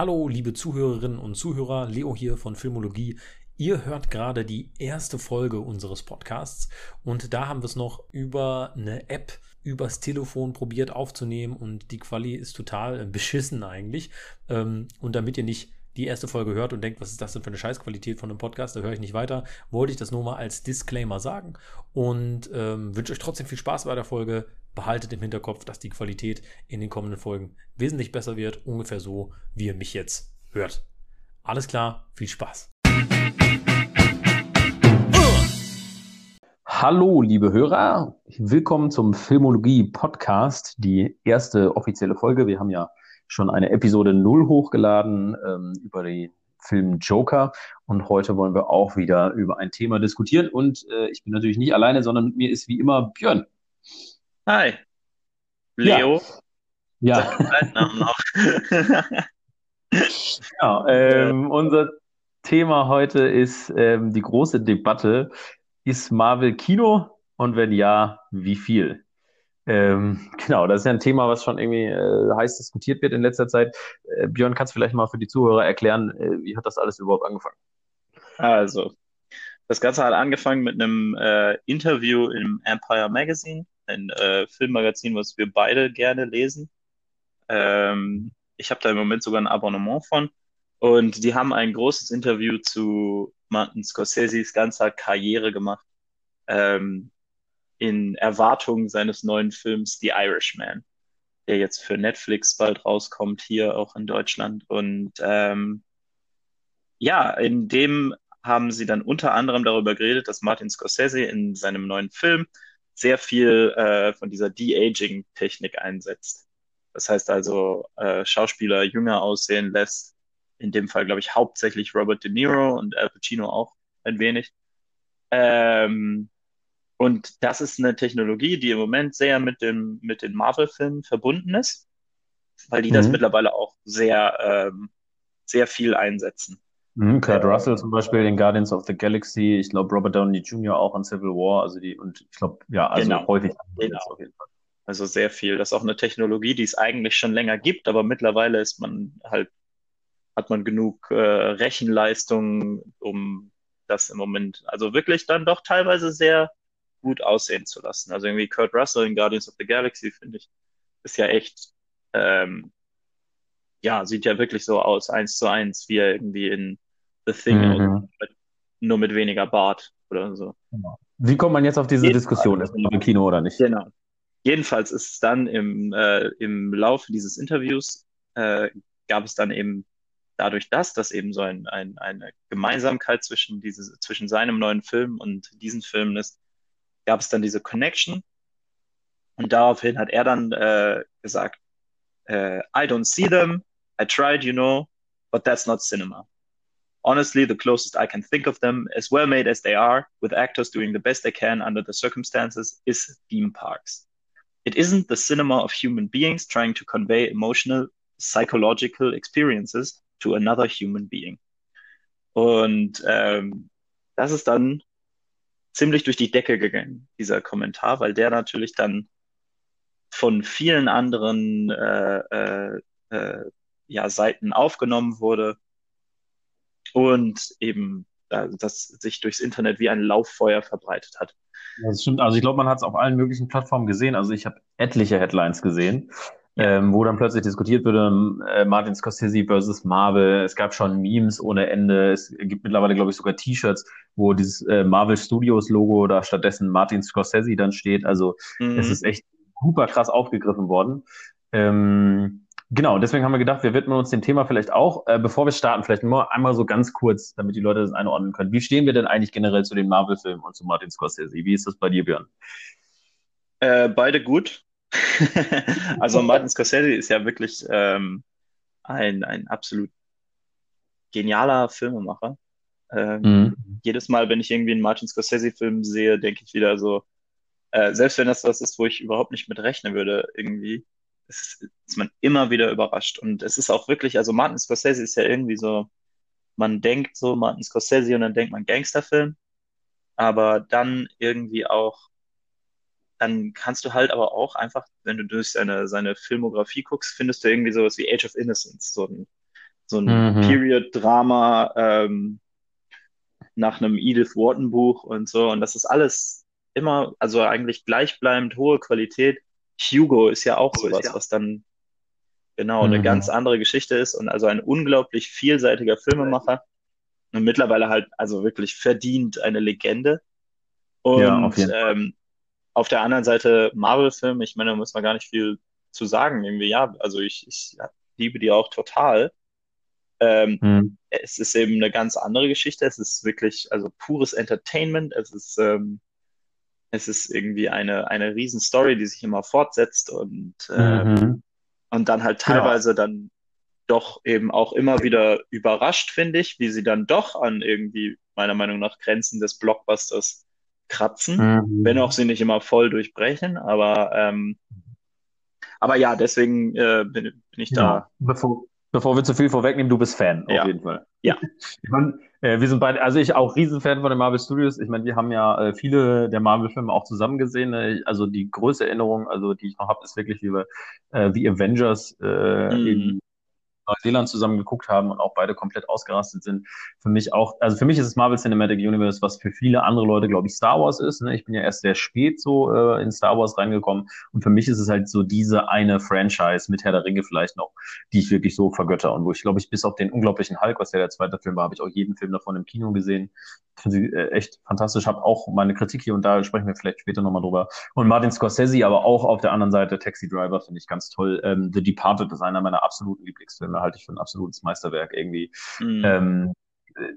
Hallo, liebe Zuhörerinnen und Zuhörer, Leo hier von Filmologie. Ihr hört gerade die erste Folge unseres Podcasts und da haben wir es noch über eine App übers Telefon probiert aufzunehmen und die Quali ist total beschissen eigentlich. Ähm, und damit ihr nicht die erste Folge hört und denkt, was ist das denn für eine Scheißqualität von einem Podcast, da höre ich nicht weiter, wollte ich das nur mal als Disclaimer sagen und ähm, wünsche euch trotzdem viel Spaß bei der Folge. Behaltet im Hinterkopf, dass die Qualität in den kommenden Folgen wesentlich besser wird, ungefähr so, wie ihr mich jetzt hört. Alles klar, viel Spaß. Hallo, liebe Hörer, willkommen zum Filmologie Podcast, die erste offizielle Folge. Wir haben ja schon eine Episode 0 hochgeladen ähm, über den Film Joker. Und heute wollen wir auch wieder über ein Thema diskutieren. Und äh, ich bin natürlich nicht alleine, sondern mit mir ist wie immer Björn. Hi. Leo. Ja. ja. ja ähm, unser Thema heute ist ähm, die große Debatte. Ist Marvel Kino? Und wenn ja, wie viel? Ähm, genau, das ist ja ein Thema, was schon irgendwie äh, heiß diskutiert wird in letzter Zeit. Äh, Björn, kannst du vielleicht mal für die Zuhörer erklären, äh, wie hat das alles überhaupt angefangen? Also, das Ganze hat angefangen mit einem äh, Interview im Empire Magazine, ein äh, Filmmagazin, was wir beide gerne lesen. Ähm, ich habe da im Moment sogar ein Abonnement von. Und die haben ein großes Interview zu Martin Scorseses ganzer Karriere gemacht. Ähm, in Erwartung seines neuen Films The Irishman, der jetzt für Netflix bald rauskommt, hier auch in Deutschland. Und ähm, ja, in dem haben sie dann unter anderem darüber geredet, dass Martin Scorsese in seinem neuen Film sehr viel äh, von dieser De-Aging-Technik einsetzt. Das heißt also, äh, Schauspieler jünger aussehen lässt. In dem Fall, glaube ich, hauptsächlich Robert De Niro und Al Pacino auch ein wenig. Ähm, und das ist eine Technologie, die im Moment sehr mit dem, mit den Marvel-Filmen verbunden ist, weil die mhm. das mittlerweile auch sehr, ähm, sehr viel einsetzen. Mhm, Kurt Russell zum Beispiel in Guardians of the Galaxy, ich glaube Robert Downey Jr. auch in Civil War, also die, und ich glaube, ja, also genau. häufig genau. auf jeden Fall. Also sehr viel. Das ist auch eine Technologie, die es eigentlich schon länger gibt, aber mittlerweile ist man halt, hat man genug äh, Rechenleistung, um das im Moment, also wirklich dann doch teilweise sehr gut aussehen zu lassen. Also irgendwie Kurt Russell in Guardians of the Galaxy, finde ich, ist ja echt, ähm, ja, sieht ja wirklich so aus, eins zu eins, wie er irgendwie in The Thing mhm. mit, nur mit weniger Bart oder so. Genau. Wie kommt man jetzt auf diese Jedenfalls, Diskussion? Ist man im Kino oder nicht? Genau. Jedenfalls ist es dann im, äh, im Laufe dieses Interviews äh, gab es dann eben dadurch das, dass eben so ein, ein, eine Gemeinsamkeit zwischen, diese, zwischen seinem neuen Film und diesen Filmen ist, gab es dann diese Connection. Und daraufhin hat er dann äh, gesagt, äh, I don't see them, I tried, you know, but that's not cinema. Honestly, the closest I can think of them, as well made as they are, with actors doing the best they can under the circumstances, is theme parks. It isn't the cinema of human beings trying to convey emotional, psychological experiences to another human being. Und ähm, das ist dann ziemlich durch die Decke gegangen, dieser Kommentar, weil der natürlich dann von vielen anderen äh, äh, äh, ja, Seiten aufgenommen wurde und eben äh, das sich durchs Internet wie ein Lauffeuer verbreitet hat. Das stimmt. Also ich glaube, man hat es auf allen möglichen Plattformen gesehen. Also ich habe etliche Headlines gesehen ähm, wo dann plötzlich diskutiert wurde, äh, Martin Scorsese versus Marvel. Es gab schon Memes ohne Ende. Es gibt mittlerweile, glaube ich, sogar T-Shirts, wo dieses äh, Marvel Studios Logo da stattdessen Martin Scorsese dann steht. Also mhm. es ist echt super krass aufgegriffen worden. Ähm, genau, deswegen haben wir gedacht, wir widmen uns dem Thema vielleicht auch. Äh, bevor wir starten, vielleicht nur einmal so ganz kurz, damit die Leute das einordnen können. Wie stehen wir denn eigentlich generell zu den Marvel-Filmen und zu Martin Scorsese? Wie ist das bei dir, Björn? Äh, beide gut. also Martin Scorsese ist ja wirklich ähm, ein, ein absolut genialer Filmemacher. Ähm, mhm. Jedes Mal, wenn ich irgendwie einen Martin Scorsese-Film sehe, denke ich wieder so, äh, selbst wenn das was ist, wo ich überhaupt nicht mit rechnen würde, irgendwie, ist, ist man immer wieder überrascht. Und es ist auch wirklich, also Martin Scorsese ist ja irgendwie so, man denkt so Martin Scorsese und dann denkt man Gangsterfilm, aber dann irgendwie auch dann kannst du halt aber auch einfach, wenn du durch seine, seine Filmografie guckst, findest du irgendwie sowas wie Age of Innocence, so ein, so ein mhm. Period-Drama ähm, nach einem Edith Wharton-Buch und so. Und das ist alles immer, also eigentlich gleichbleibend hohe Qualität. Hugo ist ja auch sowas, ja. was dann genau mhm. eine ganz andere Geschichte ist und also ein unglaublich vielseitiger Filmemacher und mittlerweile halt also wirklich verdient eine Legende. Und ja, auf, ähm, auf der anderen Seite Marvel-Film, ich meine, da muss man gar nicht viel zu sagen irgendwie. Ja, also ich, ich liebe die auch total. Ähm, mhm. Es ist eben eine ganz andere Geschichte. Es ist wirklich also pures Entertainment. Es ist ähm, es ist irgendwie eine eine riesen Story, die sich immer fortsetzt und mhm. und dann halt genau. teilweise genau. dann doch eben auch immer wieder überrascht, finde ich, wie sie dann doch an irgendwie meiner Meinung nach Grenzen des Blockbusters kratzen, mhm. wenn auch sie nicht immer voll durchbrechen, aber ähm, aber ja, deswegen äh, bin, bin ich da. Ja, bevor, bevor wir zu viel vorwegnehmen, du bist Fan, ja. auf jeden Fall. Ja. Ich meine, äh, wir sind beide, also ich auch Riesenfan von den Marvel Studios. Ich meine, wir haben ja äh, viele der Marvel-Filme auch zusammen gesehen. Äh, also die größte Erinnerung, also die ich noch habe, ist wirklich, wie äh, The Avengers äh, mhm. in Neuseeland zusammen geguckt haben und auch beide komplett ausgerastet sind. Für mich auch, also für mich ist es Marvel Cinematic Universe, was für viele andere Leute, glaube ich, Star Wars ist. Ne? Ich bin ja erst sehr spät so äh, in Star Wars reingekommen und für mich ist es halt so diese eine Franchise mit Herr der Ringe vielleicht noch, die ich wirklich so vergötter und wo ich glaube ich bis auf den unglaublichen Hulk, was ja der zweite Film war, habe ich auch jeden Film davon im Kino gesehen. Finde sie äh, echt fantastisch. Habe auch meine Kritik hier und da sprechen wir vielleicht später nochmal drüber. Und Martin Scorsese, aber auch auf der anderen Seite Taxi Driver finde ich ganz toll. Ähm, The Departed ist einer meiner absoluten Lieblingsfilme halte ich für ein absolutes Meisterwerk irgendwie. Mhm. Ähm,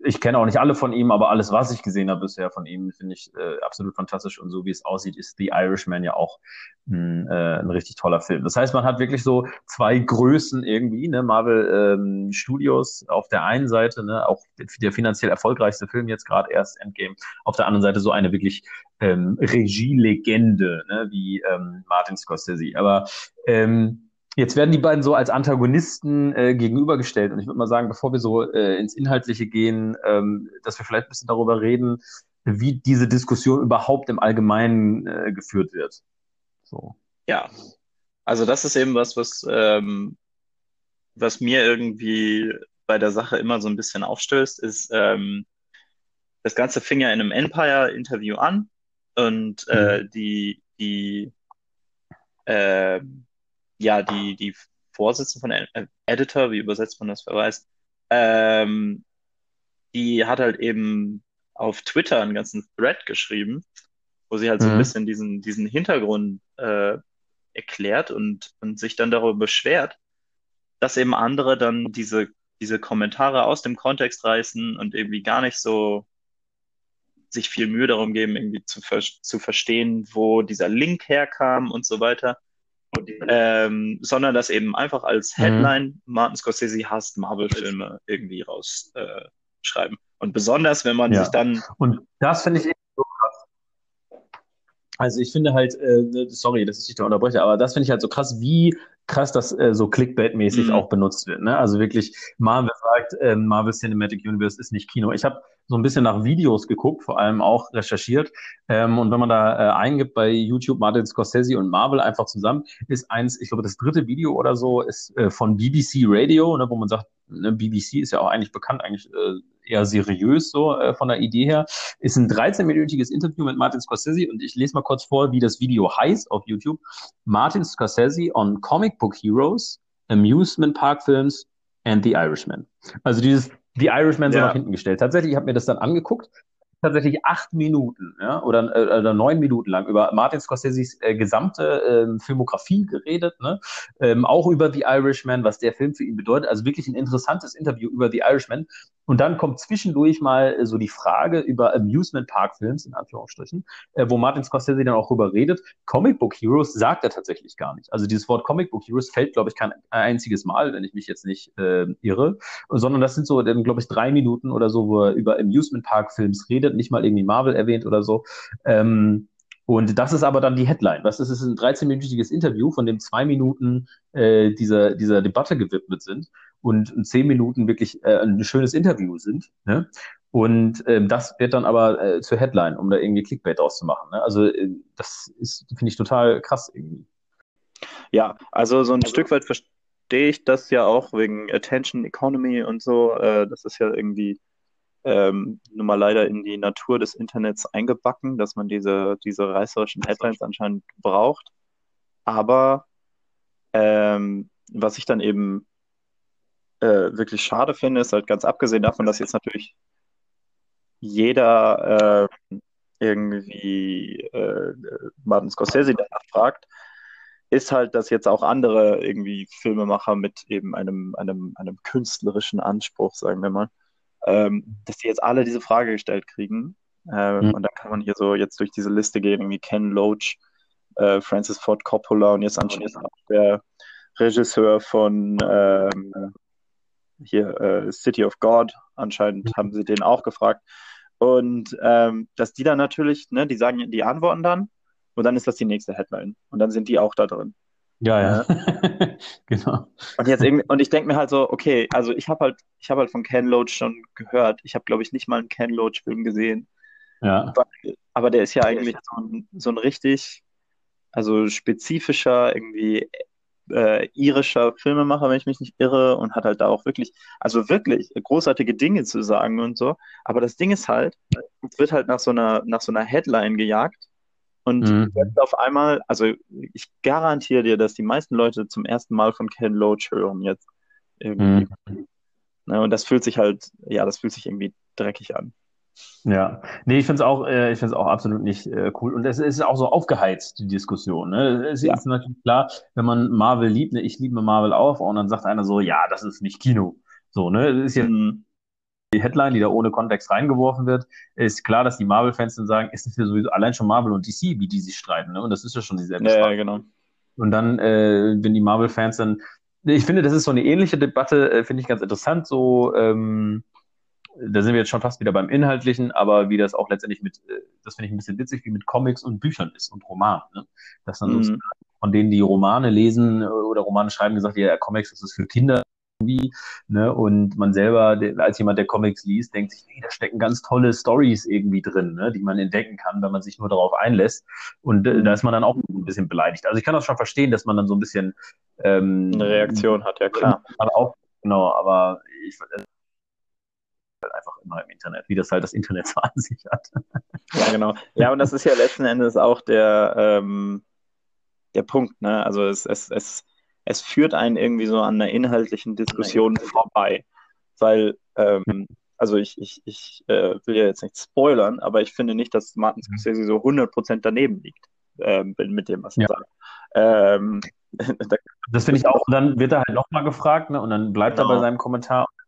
ich kenne auch nicht alle von ihm, aber alles, was ich gesehen habe bisher von ihm, finde ich äh, absolut fantastisch. Und so wie es aussieht, ist The Irishman ja auch ein, äh, ein richtig toller Film. Das heißt, man hat wirklich so zwei Größen irgendwie, ne? Marvel ähm, Studios auf der einen Seite, ne, auch der finanziell erfolgreichste Film jetzt gerade erst Endgame, auf der anderen Seite so eine wirklich ähm, Regielegende, ne, wie ähm, Martin Scorsese. Aber ähm, Jetzt werden die beiden so als Antagonisten äh, gegenübergestellt. Und ich würde mal sagen, bevor wir so äh, ins Inhaltliche gehen, ähm, dass wir vielleicht ein bisschen darüber reden, wie diese Diskussion überhaupt im Allgemeinen äh, geführt wird. So. Ja, also das ist eben was, was, ähm, was mir irgendwie bei der Sache immer so ein bisschen aufstößt, ist, ähm, das Ganze fing ja in einem Empire-Interview an und äh, mhm. die, die äh, ja, die, die Vorsitzende von der Editor, wie übersetzt man das, wer weiß, ähm, die hat halt eben auf Twitter einen ganzen Thread geschrieben, wo sie halt mhm. so ein mhm. bisschen diesen, diesen Hintergrund äh, erklärt und, und sich dann darüber beschwert, dass eben andere dann diese, diese Kommentare aus dem Kontext reißen und irgendwie gar nicht so sich viel Mühe darum geben, irgendwie zu, zu verstehen, wo dieser Link herkam und so weiter ähm, sondern das eben einfach als mhm. Headline mhm. Martin Scorsese hasst Marvel-Filme irgendwie rausschreiben. Äh, und besonders, wenn man ja. sich dann. Und das finde ich so krass. Also ich finde halt, äh, sorry, dass ich dich da unterbreche, aber das finde ich halt so krass, wie krass das äh, so Clickbait-mäßig mhm. auch benutzt wird. Ne? Also wirklich, Marvel sagt, äh, Marvel Cinematic Universe ist nicht Kino. Ich habe so ein bisschen nach Videos geguckt, vor allem auch recherchiert. Ähm, und wenn man da äh, eingibt bei YouTube Martin Scorsese und Marvel einfach zusammen, ist eins, ich glaube, das dritte Video oder so ist äh, von BBC Radio, ne, wo man sagt, ne, BBC ist ja auch eigentlich bekannt, eigentlich äh, eher seriös so äh, von der Idee her. Ist ein 13-minütiges Interview mit Martin Scorsese und ich lese mal kurz vor, wie das Video heißt auf YouTube. Martin Scorsese on Comic Book Heroes, Amusement Park Films and The Irishman. Also dieses The Irishman so ja. nach hinten gestellt. Tatsächlich, ich habe mir das dann angeguckt tatsächlich acht Minuten ja, oder, äh, oder neun Minuten lang über Martin Scorseses äh, gesamte äh, Filmografie geredet, ne? ähm, auch über The Irishman, was der Film für ihn bedeutet. Also wirklich ein interessantes Interview über The Irishman. Und dann kommt zwischendurch mal äh, so die Frage über Amusement Park Films, in Anführungsstrichen, äh, wo Martin Scorsese dann auch drüber redet. Comic Book Heroes sagt er tatsächlich gar nicht. Also dieses Wort Comic Book Heroes fällt, glaube ich, kein einziges Mal, wenn ich mich jetzt nicht äh, irre, sondern das sind so, glaube ich, drei Minuten oder so, wo er über Amusement Park Films redet nicht mal irgendwie Marvel erwähnt oder so. Ähm, und das ist aber dann die Headline. Was ist es? Ein 13-minütiges Interview, von dem zwei Minuten äh, dieser, dieser Debatte gewidmet sind und zehn Minuten wirklich äh, ein schönes Interview sind. Ne? Und ähm, das wird dann aber äh, zur Headline, um da irgendwie Clickbait auszumachen. Ne? Also äh, das ist, finde ich, total krass irgendwie. Ja, also so ein also, Stück weit verstehe ich das ja auch wegen Attention Economy und so. Äh, das ist ja irgendwie ähm, nun mal leider in die Natur des Internets eingebacken, dass man diese, diese reißerischen Headlines anscheinend braucht. Aber ähm, was ich dann eben äh, wirklich schade finde, ist halt ganz abgesehen davon, dass jetzt natürlich jeder äh, irgendwie äh, Martin Scorsese danach fragt, ist halt, dass jetzt auch andere irgendwie Filmemacher mit eben einem, einem, einem künstlerischen Anspruch, sagen wir mal, ähm, dass die jetzt alle diese Frage gestellt kriegen. Ähm, mhm. Und dann kann man hier so jetzt durch diese Liste gehen, irgendwie Ken Loach, äh, Francis Ford Coppola und jetzt anschließend auch der Regisseur von ähm, hier äh, City of God. Anscheinend mhm. haben sie den auch gefragt. Und ähm, dass die dann natürlich, ne, die sagen, die antworten dann und dann ist das die nächste Headline. Und dann sind die auch da drin. Ja, ja. genau. Und jetzt irgendwie, und ich denke mir halt so, okay, also ich habe halt, ich habe halt von Ken Loach schon gehört. Ich habe, glaube ich, nicht mal einen Ken Loach-Film gesehen. Ja. Aber, aber, der ist ja eigentlich so ein, so ein richtig, also spezifischer, irgendwie äh, irischer Filmemacher, wenn ich mich nicht irre, und hat halt da auch wirklich, also wirklich großartige Dinge zu sagen und so. Aber das Ding ist halt, es wird halt nach so einer, nach so einer Headline gejagt und mhm. jetzt auf einmal, also ich garantiere dir, dass die meisten Leute zum ersten Mal von Ken Loach hören jetzt. Irgendwie. Mhm. Ne, und das fühlt sich halt, ja, das fühlt sich irgendwie dreckig an. Ja, nee, ich finde es auch, äh, ich auch absolut nicht äh, cool. Und es ist auch so aufgeheizt, die Diskussion. Ne? Es ja. ist natürlich klar, wenn man Marvel liebt, ne, ich liebe Marvel auch, und dann sagt einer so, ja, das ist nicht Kino. So, ne? Das ist ja, mhm die Headline, die da ohne Kontext reingeworfen wird, ist klar, dass die Marvel-Fans dann sagen, es ist ja sowieso allein schon Marvel und DC, wie die sich streiten, ne? Und das ist ja schon dieselbe ja, ja, genau. Und dann, äh, wenn die Marvel-Fans dann, ich finde, das ist so eine ähnliche Debatte, äh, finde ich ganz interessant, so, ähm, da sind wir jetzt schon fast wieder beim Inhaltlichen, aber wie das auch letztendlich mit, äh, das finde ich ein bisschen witzig, wie mit Comics und Büchern ist und Romanen, ne? Dass dann mhm. von denen, die Romane lesen äh, oder Romane schreiben, gesagt, ja, Comics, das ist für Kinder irgendwie. Ne? Und man selber, als jemand, der Comics liest, denkt sich, nee, da stecken ganz tolle Stories irgendwie drin, ne? die man entdecken kann, wenn man sich nur darauf einlässt. Und äh, da ist man dann auch ein bisschen beleidigt. Also ich kann das schon verstehen, dass man dann so ein bisschen ähm, eine Reaktion hat, ja klar. Aber auch, genau, aber ich äh, einfach immer im Internet, wie das halt das Internet so an sich hat. Ja, genau. Ja, und das ist ja letzten Endes auch der, ähm, der Punkt, ne? Also es, es, es es führt einen irgendwie so an einer inhaltlichen Diskussion vorbei. Weil, ähm, also ich, ich, ich äh, will ja jetzt nicht spoilern, aber ich finde nicht, dass Martin mhm. Scorsese so 100% daneben liegt ähm, mit dem, was er ja. sagt. Ähm, das finde ich auch. Und dann wird er halt nochmal gefragt ne, und dann bleibt genau. er bei seinem Kommentar da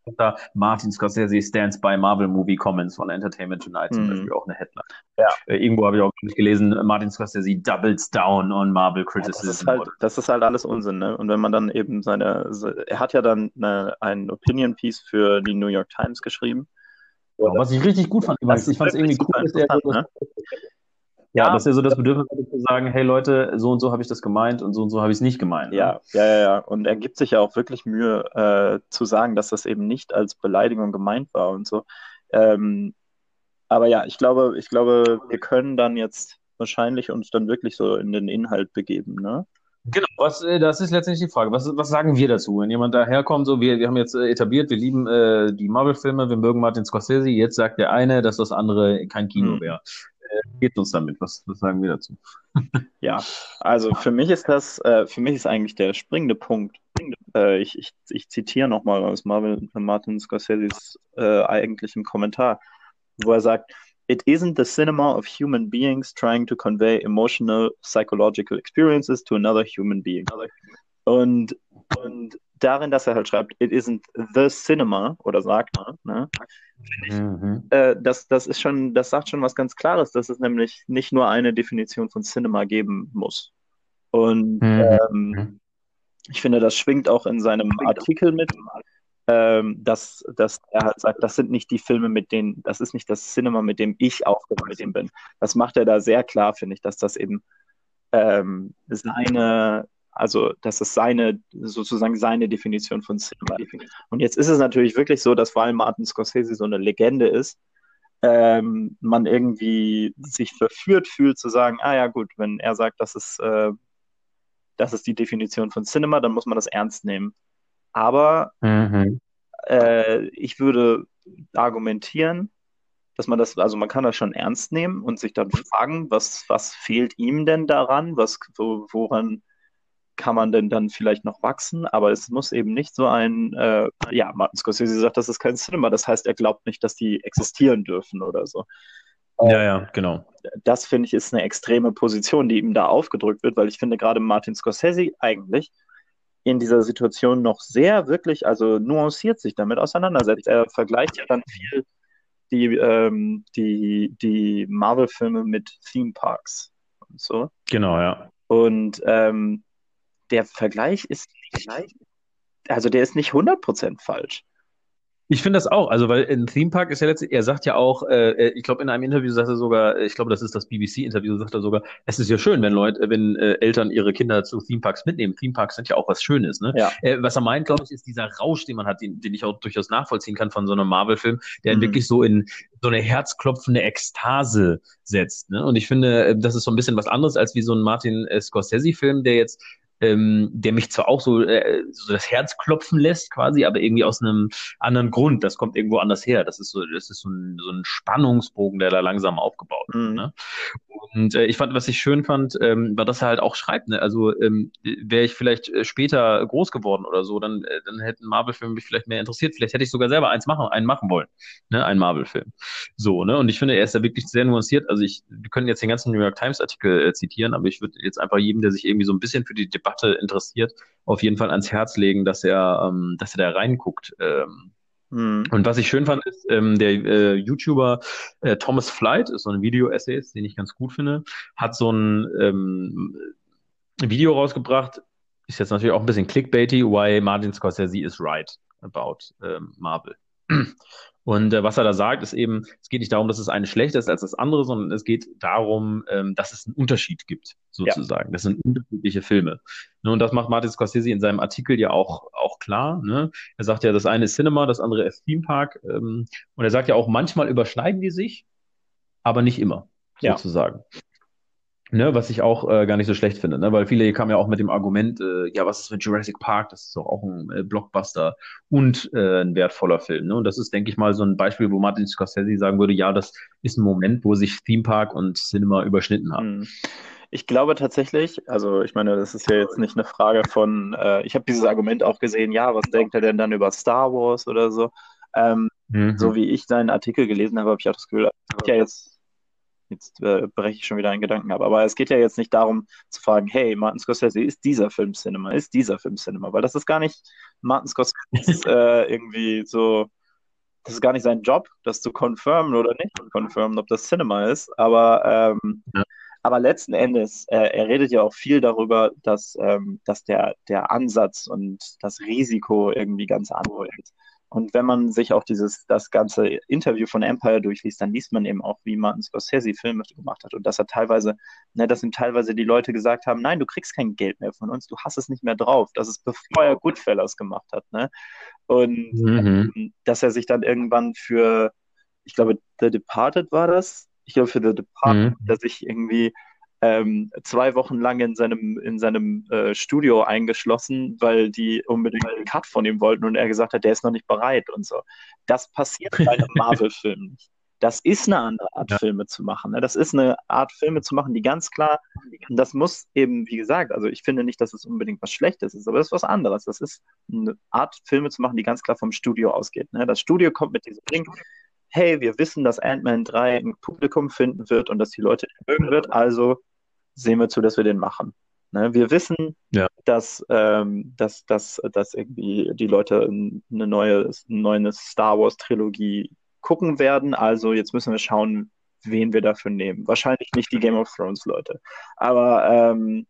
Martin Scorsese stands by Marvel Movie Comments von Entertainment Tonight zum mhm. Beispiel auch eine Headline. Ja. Äh, irgendwo habe ich auch gelesen, Martin Scorsese doubles down on Marvel Criticism. Ja, das, ist halt, das, ist halt, alles Unsinn, ne? Und wenn man dann eben seine, er hat ja dann eine, ein Opinion Piece für die New York Times geschrieben. was ich richtig gut fand, ich fand es irgendwie cool, dass er ne? Ja, dass er so das Bedürfnis hat zu sagen, hey Leute, so und so habe ich das gemeint und so und so habe ich es nicht gemeint. Ne? Ja, ja, ja, ja. Und er gibt sich ja auch wirklich Mühe äh, zu sagen, dass das eben nicht als Beleidigung gemeint war und so. Ähm, aber ja, ich glaube, ich glaube, wir können dann jetzt wahrscheinlich uns dann wirklich so in den Inhalt begeben, ne? Genau, was, äh, das ist letztendlich die Frage. Was, was sagen wir dazu? Wenn jemand daherkommt, so, wir, wir haben jetzt äh, etabliert, wir lieben äh, die Marvel-Filme, wir mögen Martin Scorsese, jetzt sagt der eine, dass das andere kein Kino hm. wäre geht uns damit? Was, was sagen wir dazu? ja, also für mich ist das, äh, für mich ist eigentlich der springende Punkt. Äh, ich, ich, ich zitiere nochmal aus Marvel, Martin Scorseses äh, eigentlichem Kommentar, wo er sagt, It isn't the cinema of human beings trying to convey emotional, psychological experiences to another human being. Und, und darin, dass er halt schreibt, it isn't the cinema oder sagt, ne, mhm. äh, das, das ist schon, das sagt schon was ganz Klares, dass es nämlich nicht nur eine Definition von Cinema geben muss. Und mhm. ähm, mhm. ich finde, das schwingt auch in seinem Artikel mit, ähm, dass, dass er halt sagt, das sind nicht die Filme, mit denen, das ist nicht das Cinema, mit dem ich aufgewachsen bin. Das macht er da sehr klar, finde ich, dass das eben ähm, seine also, das ist seine, sozusagen seine Definition von Cinema. Und jetzt ist es natürlich wirklich so, dass weil Martin Scorsese so eine Legende ist, ähm, man irgendwie sich verführt fühlt zu sagen, ah ja gut, wenn er sagt, das ist, äh, das ist die Definition von Cinema, dann muss man das ernst nehmen. Aber Mhm. äh, ich würde argumentieren, dass man das, also man kann das schon ernst nehmen und sich dann fragen, was, was fehlt ihm denn daran? Was, wo, woran kann man denn dann vielleicht noch wachsen? Aber es muss eben nicht so ein, äh, ja, Martin Scorsese sagt, das ist kein Cinema. Das heißt, er glaubt nicht, dass die existieren dürfen oder so. Ja, ja, genau. Das finde ich ist eine extreme Position, die ihm da aufgedrückt wird, weil ich finde gerade Martin Scorsese eigentlich in dieser Situation noch sehr wirklich, also nuanciert sich damit auseinandersetzt. Er vergleicht ja dann viel die, ähm, die, die Marvel-Filme mit Theme Parks und so. Genau, ja. Und ähm, der Vergleich ist nicht, also der ist nicht 100% falsch. Ich finde das auch, also weil ein Theme Park ist ja letztlich, er sagt ja auch, äh, ich glaube in einem Interview sagt er sogar, ich glaube das ist das BBC-Interview, sagt er sogar, es ist ja schön, wenn Leute, wenn äh, Eltern ihre Kinder zu Theme Parks mitnehmen. Theme Parks sind ja auch was Schönes, ne? Ja. Äh, was er meint, glaube ich, ist dieser Rausch, den man hat, den, den ich auch durchaus nachvollziehen kann von so einem Marvel-Film, der Mhm. wirklich so in so eine herzklopfende Ekstase setzt. Ne? Und ich finde, äh, das ist so ein bisschen was anderes als wie so ein Martin äh, Scorsese-Film, der jetzt ähm, der mich zwar auch so, äh, so das Herz klopfen lässt, quasi, aber irgendwie aus einem anderen Grund. Das kommt irgendwo anders her. Das ist so, das ist so ein, so ein Spannungsbogen, der da langsam aufgebaut wird. Mhm. Ne? Und äh, ich fand, was ich schön fand, ähm, war, dass er halt auch schreibt. Ne? Also ähm, wäre ich vielleicht äh, später groß geworden oder so, dann, äh, dann hätten Marvel-Filme mich vielleicht mehr interessiert. Vielleicht hätte ich sogar selber eins machen, einen machen wollen, ne? einen Marvel-Film. So, ne? Und ich finde, er ist da wirklich sehr nuanciert. Also ich, wir können jetzt den ganzen New York Times-Artikel äh, zitieren, aber ich würde jetzt einfach jedem, der sich irgendwie so ein bisschen für die Debatte interessiert, auf jeden Fall ans Herz legen, dass er, ähm, dass er da reinguckt. Ähm. Und was ich schön fand, ist, ähm, der äh, YouTuber äh, Thomas Flight, ist so ein Video-Essayist, den ich ganz gut finde, hat so ein ähm, Video rausgebracht, ist jetzt natürlich auch ein bisschen clickbaity, why Martin Scorsese is right about ähm, Marvel. Und äh, was er da sagt, ist eben, es geht nicht darum, dass es eine schlechter ist als das andere, sondern es geht darum, ähm, dass es einen Unterschied gibt, sozusagen. Das sind unterschiedliche Filme. Ne, und das macht Martin Scorsese in seinem Artikel ja auch, auch klar. Ne? Er sagt ja, das eine ist Cinema, das andere ist Theme Park. Ähm, und er sagt ja auch, manchmal überschneiden die sich, aber nicht immer, Ja. sozusagen. Ne, was ich auch äh, gar nicht so schlecht finde, ne? weil viele kamen ja auch mit dem Argument, äh, ja, was ist mit Jurassic Park? Das ist doch auch ein äh, Blockbuster und äh, ein wertvoller Film. Ne? Und das ist, denke ich mal, so ein Beispiel, wo Martin Scorsese sagen würde, ja, das ist ein Moment, wo sich Theme Park und Cinema überschnitten haben. Mhm. Ich glaube tatsächlich, also ich meine, das ist ja jetzt nicht eine Frage von, äh, ich habe dieses Argument auch gesehen, ja, was denkt er denn dann über Star Wars oder so? Ähm, Mhm. so wie ich seinen Artikel gelesen habe, habe ich auch das Gefühl, ja jetzt, jetzt äh, breche ich schon wieder einen Gedanken ab, aber es geht ja jetzt nicht darum zu fragen, hey, Martin Scorsese, ist dieser Film Cinema, ist dieser Film Cinema? Weil das ist gar nicht Martin Scorsese äh, irgendwie so, das ist gar nicht sein Job, das zu confirmen oder nicht zu confirmen, ob das Cinema ist, aber ähm, Ja. aber letzten Endes, äh, er redet ja auch viel darüber, dass, ähm, dass der, der Ansatz und das Risiko irgendwie ganz andere ist. Und wenn man sich auch dieses, das ganze Interview von Empire durchliest, dann liest man eben auch, wie Martin Scorsese Filme gemacht hat. Und dass er teilweise, ne, dass ihm teilweise die Leute gesagt haben, nein, du kriegst kein Geld mehr von uns, du hast es nicht mehr drauf. Das ist bevor er Goodfellas gemacht hat, ne? Und Mhm. ähm, dass er sich dann irgendwann für, ich glaube, The Departed war das. Ich glaube, für The Departed, Mhm. dass sich irgendwie ähm, zwei Wochen lang in seinem, in seinem äh, Studio eingeschlossen, weil die unbedingt einen Cut von ihm wollten und er gesagt hat, der ist noch nicht bereit und so. Das passiert bei einem Marvel-Film nicht. Das ist eine andere Art, Ja. Filme zu machen. Ne? Das ist eine Art, Filme zu machen, die ganz klar, das muss eben, wie gesagt, also ich finde nicht, dass es unbedingt was Schlechtes ist, aber das ist was anderes. Das ist eine Art, Filme zu machen, die ganz klar vom Studio ausgeht. Ne? Das Studio kommt mit diesem Ding, hey, wir wissen, dass Ant-Man 3 ein Publikum finden wird und dass die Leute den mögen wird, also sehen wir zu, dass wir den machen. Ne? Wir wissen, Ja. dass, ähm, dass, dass, dass irgendwie die Leute eine neue, eine neue Star Wars-Trilogie gucken werden, also jetzt müssen wir schauen, wen wir dafür nehmen. Wahrscheinlich nicht die Game of Thrones-Leute. Aber ähm,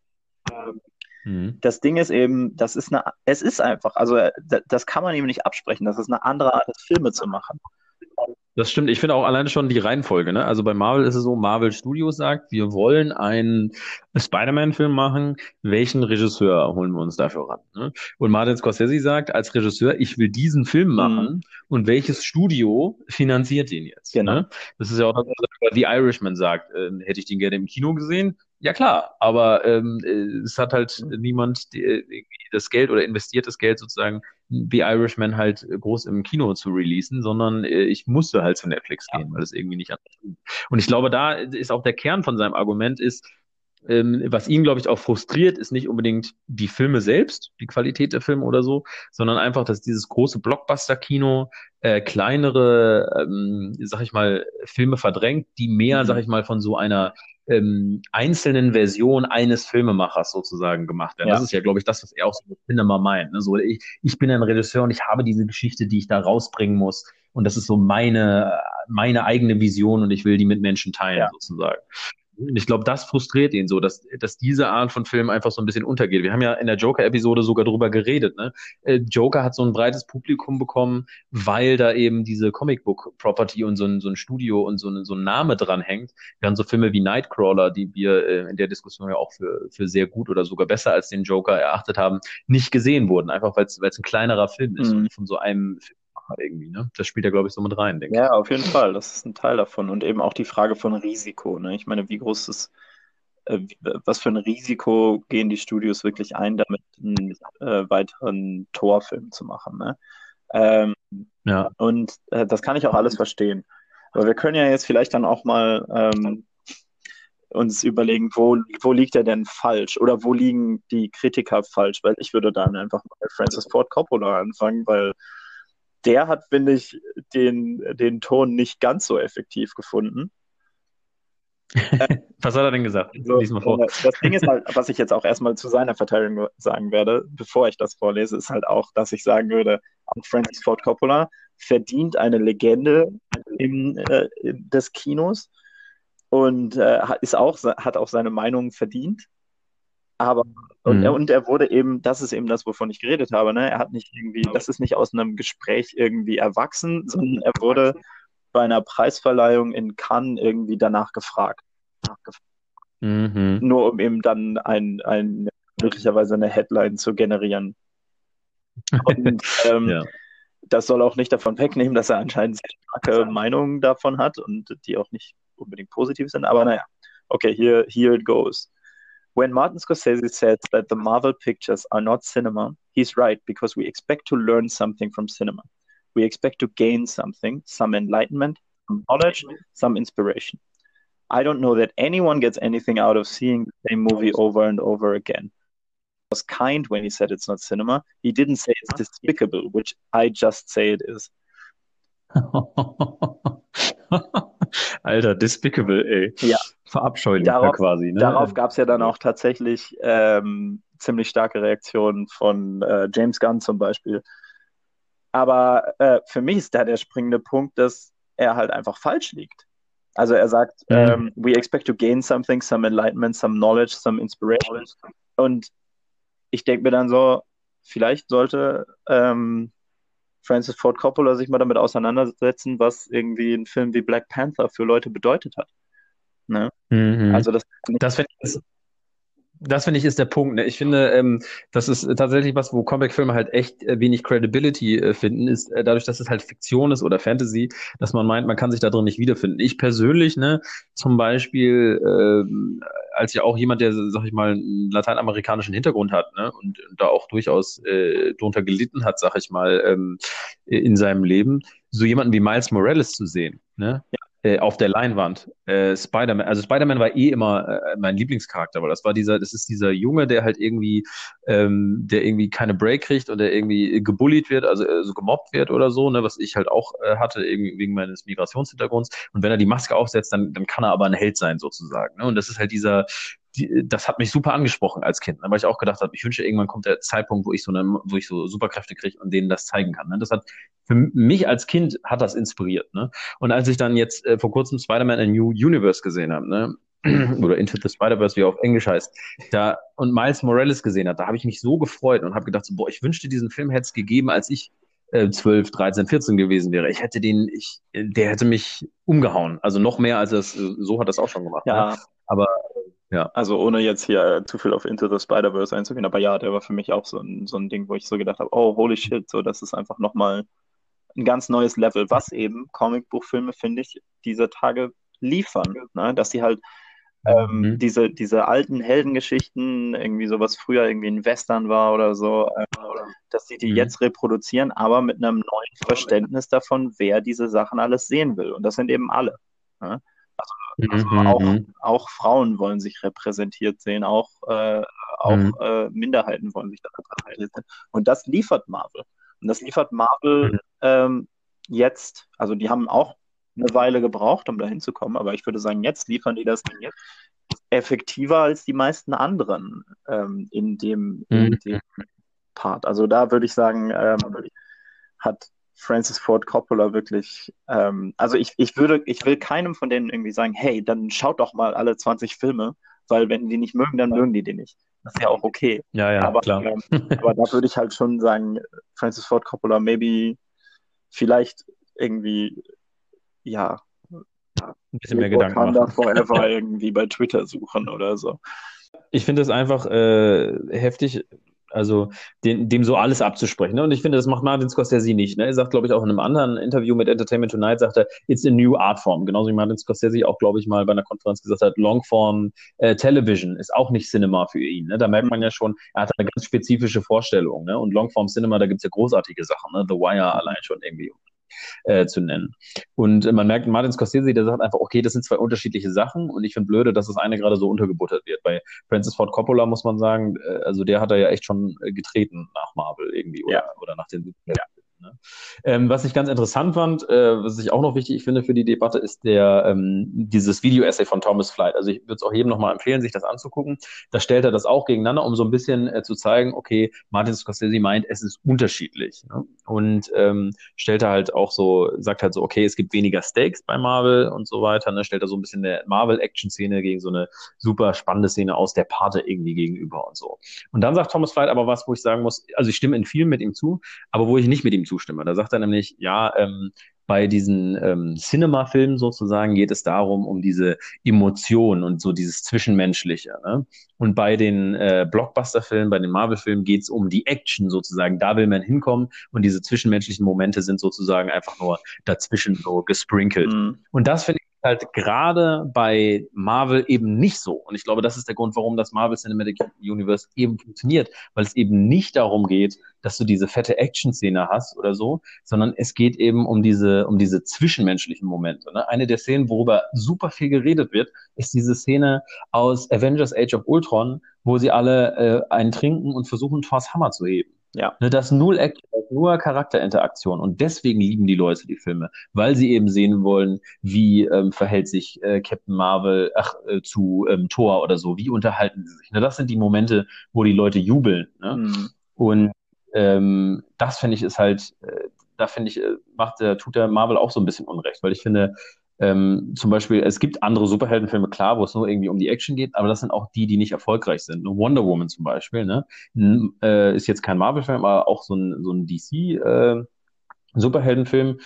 ähm, Mhm. das Ding ist eben, das ist eine, es ist einfach, also äh, da- das kann man ihm nicht absprechen, das ist eine andere Art, Filme zu machen. Das stimmt. Ich finde auch alleine schon die Reihenfolge. Ne? Also bei Marvel ist es so, Marvel Studios sagt, wir wollen einen Spider-Man-Film machen. Welchen Regisseur holen wir uns dafür ran? Ne? Und Martin Scorsese sagt als Regisseur, ich will diesen Film machen. Und welches Studio finanziert den jetzt? Genau. Ne? Das ist ja auch was The Irishman sagt. Äh, hätte ich den gerne im Kino gesehen? Ja klar, aber ähm, äh, es hat halt niemand die, äh, das Geld oder investiert das Geld sozusagen, The Irishman halt groß im Kino zu releasen, sondern äh, ich musste halt zu Netflix gehen, weil es irgendwie nicht anders ging. Und ich glaube, da ist auch der Kern von seinem Argument ist, ähm, was ihn, glaube ich, auch frustriert, ist nicht unbedingt die Filme selbst, die Qualität der Filme oder so, sondern einfach, dass dieses große Blockbuster-Kino äh, kleinere, ähm, sag ich mal, Filme verdrängt, die mehr, mhm. sag ich mal, von so einer ähm, einzelnen Version eines Filmemachers sozusagen gemacht werden. Ja. Das ist ja, glaube ich, das, was er auch so mit Cinema meint. Ne? So, ich, ich bin ein Regisseur und ich habe diese Geschichte, die ich da rausbringen muss. Und das ist so meine, meine eigene Vision und ich will die mit Menschen teilen, ja. sozusagen. Und ich glaube, das frustriert ihn so, dass, dass diese Art von Film einfach so ein bisschen untergeht. Wir haben ja in der Joker-Episode sogar drüber geredet. Ne? Äh, Joker hat so ein breites Publikum bekommen, weil da eben diese Comicbook-Property und so ein, so ein Studio und so ein, so ein Name dran hängt. Während so Filme wie Nightcrawler, die wir äh, in der Diskussion ja auch für, für sehr gut oder sogar besser als den Joker erachtet haben, nicht gesehen wurden. Einfach weil es ein kleinerer Film ist mhm. und von so einem Film irgendwie, ne? Das spielt ja, glaube ich, so mit rein, denke ich. Ja, auf jeden Fall. Das ist ein Teil davon. Und eben auch die Frage von Risiko. Ne? Ich meine, wie groß ist, äh, was für ein Risiko gehen die Studios wirklich ein, damit einen äh, weiteren Torfilm zu machen? Ne? Ähm, ja. Und äh, das kann ich auch alles verstehen. Aber wir können ja jetzt vielleicht dann auch mal ähm, uns überlegen, wo, wo liegt er denn falsch oder wo liegen die Kritiker falsch, weil ich würde dann einfach mal Francis Ford Coppola anfangen, weil der hat, finde ich, den, den Ton nicht ganz so effektiv gefunden. was hat er denn gesagt? So, vor. Äh, das Ding ist halt, was ich jetzt auch erstmal zu seiner Verteidigung sagen werde, bevor ich das vorlese, ist halt auch, dass ich sagen würde, Francis Ford Coppola verdient eine Legende im, äh, des Kinos und äh, ist auch, hat auch seine Meinung verdient. Aber und, mhm. er, und er wurde eben, das ist eben das, wovon ich geredet habe, ne? Er hat nicht irgendwie, das ist nicht aus einem Gespräch irgendwie erwachsen, sondern er wurde bei einer Preisverleihung in Cannes irgendwie danach gefragt. Mhm. Nur um eben dann ein, ein, möglicherweise eine Headline zu generieren. Und ähm, ja. das soll auch nicht davon wegnehmen, dass er anscheinend sehr starke Meinungen davon hat und die auch nicht unbedingt positiv sind. Aber naja, okay, here, here it goes. When Martin Scorsese says that the Marvel pictures are not cinema, he's right because we expect to learn something from cinema. We expect to gain something, some enlightenment, some knowledge, some inspiration. I don't know that anyone gets anything out of seeing the same movie over and over again. He was kind when he said it's not cinema. He didn't say it's despicable, which I just say it is. Alter, despicable, ey. Ja. Verabscheulich darauf, quasi. Ne? Darauf gab es ja dann auch tatsächlich ähm, ziemlich starke Reaktionen von äh, James Gunn zum Beispiel. Aber äh, für mich ist da der springende Punkt, dass er halt einfach falsch liegt. Also er sagt, mhm. ähm, we expect to gain something, some enlightenment, some knowledge, some inspiration. Und ich denke mir dann so, vielleicht sollte ähm, Francis Ford Coppola sich mal damit auseinandersetzen, was irgendwie ein Film wie Black Panther für Leute bedeutet hat. Ne? Mhm. Also das, das finde ich, das finde ich ist der Punkt. Ne? Ich finde, ähm, das ist tatsächlich was, wo Comic-Filme halt echt äh, wenig Credibility äh, finden, ist äh, dadurch, dass es halt Fiktion ist oder Fantasy, dass man meint, man kann sich da drin nicht wiederfinden. Ich persönlich, ne, zum Beispiel, äh, als ja auch jemand, der, sag ich mal, einen lateinamerikanischen Hintergrund hat, ne, und da auch durchaus äh, drunter gelitten hat, sag ich mal, ähm, in seinem Leben, so jemanden wie Miles Morales zu sehen, ne? Ja äh, auf der Leinwand. Äh, Spider-Man, also Spider-Man war eh immer äh, mein Lieblingscharakter, weil das war dieser, das ist dieser Junge, der halt irgendwie, ähm, der irgendwie keine Break kriegt und der irgendwie gebullied wird, also äh, so gemobbt wird oder so, ne, was ich halt auch äh, hatte, irgendwie wegen meines Migrationshintergrunds. Und wenn er die Maske aufsetzt, dann, dann kann er aber ein Held sein, sozusagen. Ne? Und das ist halt dieser, die, das hat mich super angesprochen als Kind, ne? weil ich auch gedacht habe, ich wünsche, irgendwann kommt der Zeitpunkt, wo ich so eine, wo ich so Superkräfte kriege und denen das zeigen kann. Ne? Das hat für mich als Kind hat das inspiriert. Ne? Und als ich dann jetzt äh, vor kurzem Spider-Man A New Universe gesehen habe, ne? oder Into the Spider-Verse, wie er auf Englisch heißt, da und Miles Morales gesehen hat, da habe ich mich so gefreut und habe gedacht, so, boah, ich wünschte, diesen Film hätte es gegeben, als ich äh, 12, 13, 14 gewesen wäre. Ich hätte den, ich, der hätte mich umgehauen. Also noch mehr als es, so hat das auch schon gemacht. Ja. Ne? Aber ja. Also ohne jetzt hier äh, zu viel auf Into the Spider-Verse einzugehen, aber ja, der war für mich auch so ein, so ein Ding, wo ich so gedacht habe, oh, holy shit, so das ist einfach nochmal ein ganz neues Level, was eben Comicbuchfilme, finde ich, dieser Tage liefern. Ne? Dass sie halt ähm, mhm. diese, diese alten Heldengeschichten, irgendwie so was früher irgendwie ein Western war oder so, äh, dass sie die mhm. jetzt reproduzieren, aber mit einem neuen Verständnis davon, wer diese Sachen alles sehen will. Und das sind eben alle. Ne? Also, also mhm. auch, mhm. auch Frauen wollen sich repräsentiert sehen, auch, äh, auch mhm. äh, Minderheiten wollen sich da repräsentiert sehen. Und das liefert Marvel. Und das liefert Marvel mhm. ähm, jetzt, also die haben auch eine Weile gebraucht, um da hinzukommen, aber ich würde sagen, jetzt liefern die das jetzt effektiver als die meisten anderen ähm, in, dem, in mhm. dem Part. Also da würde ich sagen, ähm, hat Francis Ford Coppola wirklich, ähm, also ich, ich würde, ich will keinem von denen irgendwie sagen, hey, dann schaut doch mal alle 20 Filme, weil wenn die nicht mögen, dann mögen die die nicht. Das ist ja auch okay. Ja, ja, aber, klar. Ähm, aber da würde ich halt schon sagen, Francis Ford Coppola, maybe vielleicht irgendwie, ja, ein bisschen mehr Gedanken machen. Forever irgendwie bei Twitter suchen oder so. Ich finde es einfach äh, heftig, also den, dem so alles abzusprechen. Ne? Und ich finde, das macht Martin Scorsese nicht. Ne? Er sagt, glaube ich, auch in einem anderen Interview mit Entertainment Tonight, sagt er, it's a new art form. Genauso wie Martin Scorsese auch, glaube ich, mal bei einer Konferenz gesagt hat, Longform äh, Television ist auch nicht Cinema für ihn. Ne? Da merkt man ja schon, er hat eine ganz spezifische Vorstellung. Ne? Und Longform Cinema, da gibt es ja großartige Sachen. Ne? The Wire allein schon irgendwie äh, zu nennen. Und äh, man merkt, Martin Scorsese, der sagt einfach, okay, das sind zwei unterschiedliche Sachen und ich finde blöde, dass das eine gerade so untergebuttert wird. Bei Francis Ford Coppola muss man sagen, äh, also der hat da ja echt schon getreten nach Marvel irgendwie oder, ja. oder nach den ja. Ne? Ähm, was ich ganz interessant fand, äh, was ich auch noch wichtig finde für die Debatte, ist der ähm, dieses Video-Essay von Thomas Flight. Also ich würde es auch jedem nochmal empfehlen, sich das anzugucken. Da stellt er das auch gegeneinander, um so ein bisschen äh, zu zeigen, okay, Martin Scorsese meint, es ist unterschiedlich. Ne? Und ähm, stellt er halt auch so, sagt halt so, okay, es gibt weniger Stakes bei Marvel und so weiter. Ne? Stellt er so ein bisschen der Marvel-Action-Szene gegen so eine super spannende Szene aus der Pate irgendwie gegenüber und so. Und dann sagt Thomas Flight aber was, wo ich sagen muss, also ich stimme in vielen mit ihm zu, aber wo ich nicht mit ihm zustimme. Da sagt er nämlich, ja, ähm, bei diesen ähm, Cinema-Filmen sozusagen geht es darum, um diese Emotion und so dieses Zwischenmenschliche. Ne? Und bei den äh, Blockbuster-Filmen, bei den Marvel-Filmen geht es um die Action sozusagen. Da will man hinkommen und diese zwischenmenschlichen Momente sind sozusagen einfach nur dazwischen so gesprinkelt. Mhm. Und das finde ich halt gerade bei Marvel eben nicht so. Und ich glaube, das ist der Grund, warum das Marvel Cinematic Universe eben funktioniert, weil es eben nicht darum geht, dass du diese fette Action-Szene hast oder so, sondern es geht eben um diese, um diese zwischenmenschlichen Momente. Ne? Eine der Szenen, worüber super viel geredet wird, ist diese Szene aus Avengers Age of Ultron, wo sie alle äh, einen trinken und versuchen, Thors Hammer zu heben. Ja. Ne, das Null Action, nur Charakterinteraktion. Und deswegen lieben die Leute die Filme, weil sie eben sehen wollen, wie ähm, verhält sich äh, Captain Marvel ach, äh, zu ähm, Thor oder so, wie unterhalten sie sich. Ne, das sind die Momente, wo die Leute jubeln. Ne? Mhm. Und ähm, das finde ich ist halt, äh, da finde ich, äh, macht der, tut der Marvel auch so ein bisschen Unrecht, weil ich finde, ähm, zum Beispiel, es gibt andere Superheldenfilme, klar, wo es nur irgendwie um die Action geht, aber das sind auch die, die nicht erfolgreich sind. Wonder Woman zum Beispiel, ne? Äh, ist jetzt kein Marvel-Film, aber auch so ein, so ein DC-Superheldenfilm.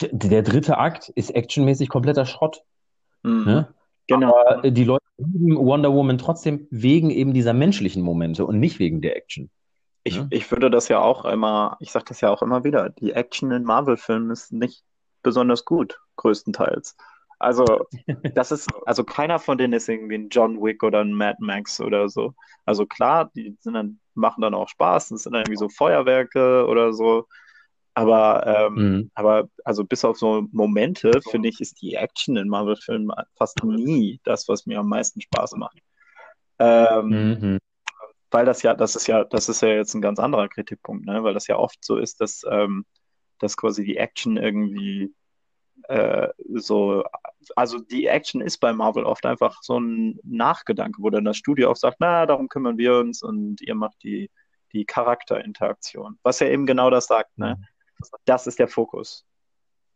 Äh, der dritte Akt ist actionmäßig kompletter Schrott. Mhm. Ne? Genau. Aber die Leute lieben Wonder Woman trotzdem wegen eben dieser menschlichen Momente und nicht wegen der Action. Ich, ja? ich würde das ja auch immer, ich sage das ja auch immer wieder, die Action in Marvel-Filmen ist nicht besonders gut, größtenteils. Also, das ist, also keiner von denen ist irgendwie ein John Wick oder ein Mad Max oder so. Also klar, die sind dann, machen dann auch Spaß, das sind dann irgendwie so Feuerwerke oder so. Aber, ähm, mhm. aber also bis auf so Momente, finde ich, ist die Action in Marvel-Filmen fast nie das, was mir am meisten Spaß macht. Ähm, mhm. Weil das ja, das ist ja, das ist ja jetzt ein ganz anderer Kritikpunkt, ne? Weil das ja oft so ist, dass ähm, dass quasi die Action irgendwie äh, so, also die Action ist bei Marvel oft einfach so ein Nachgedanke, wo dann das Studio auch sagt, na, darum kümmern wir uns und ihr macht die, die Charakterinteraktion. Was ja eben genau das sagt, ne? Das ist der Fokus.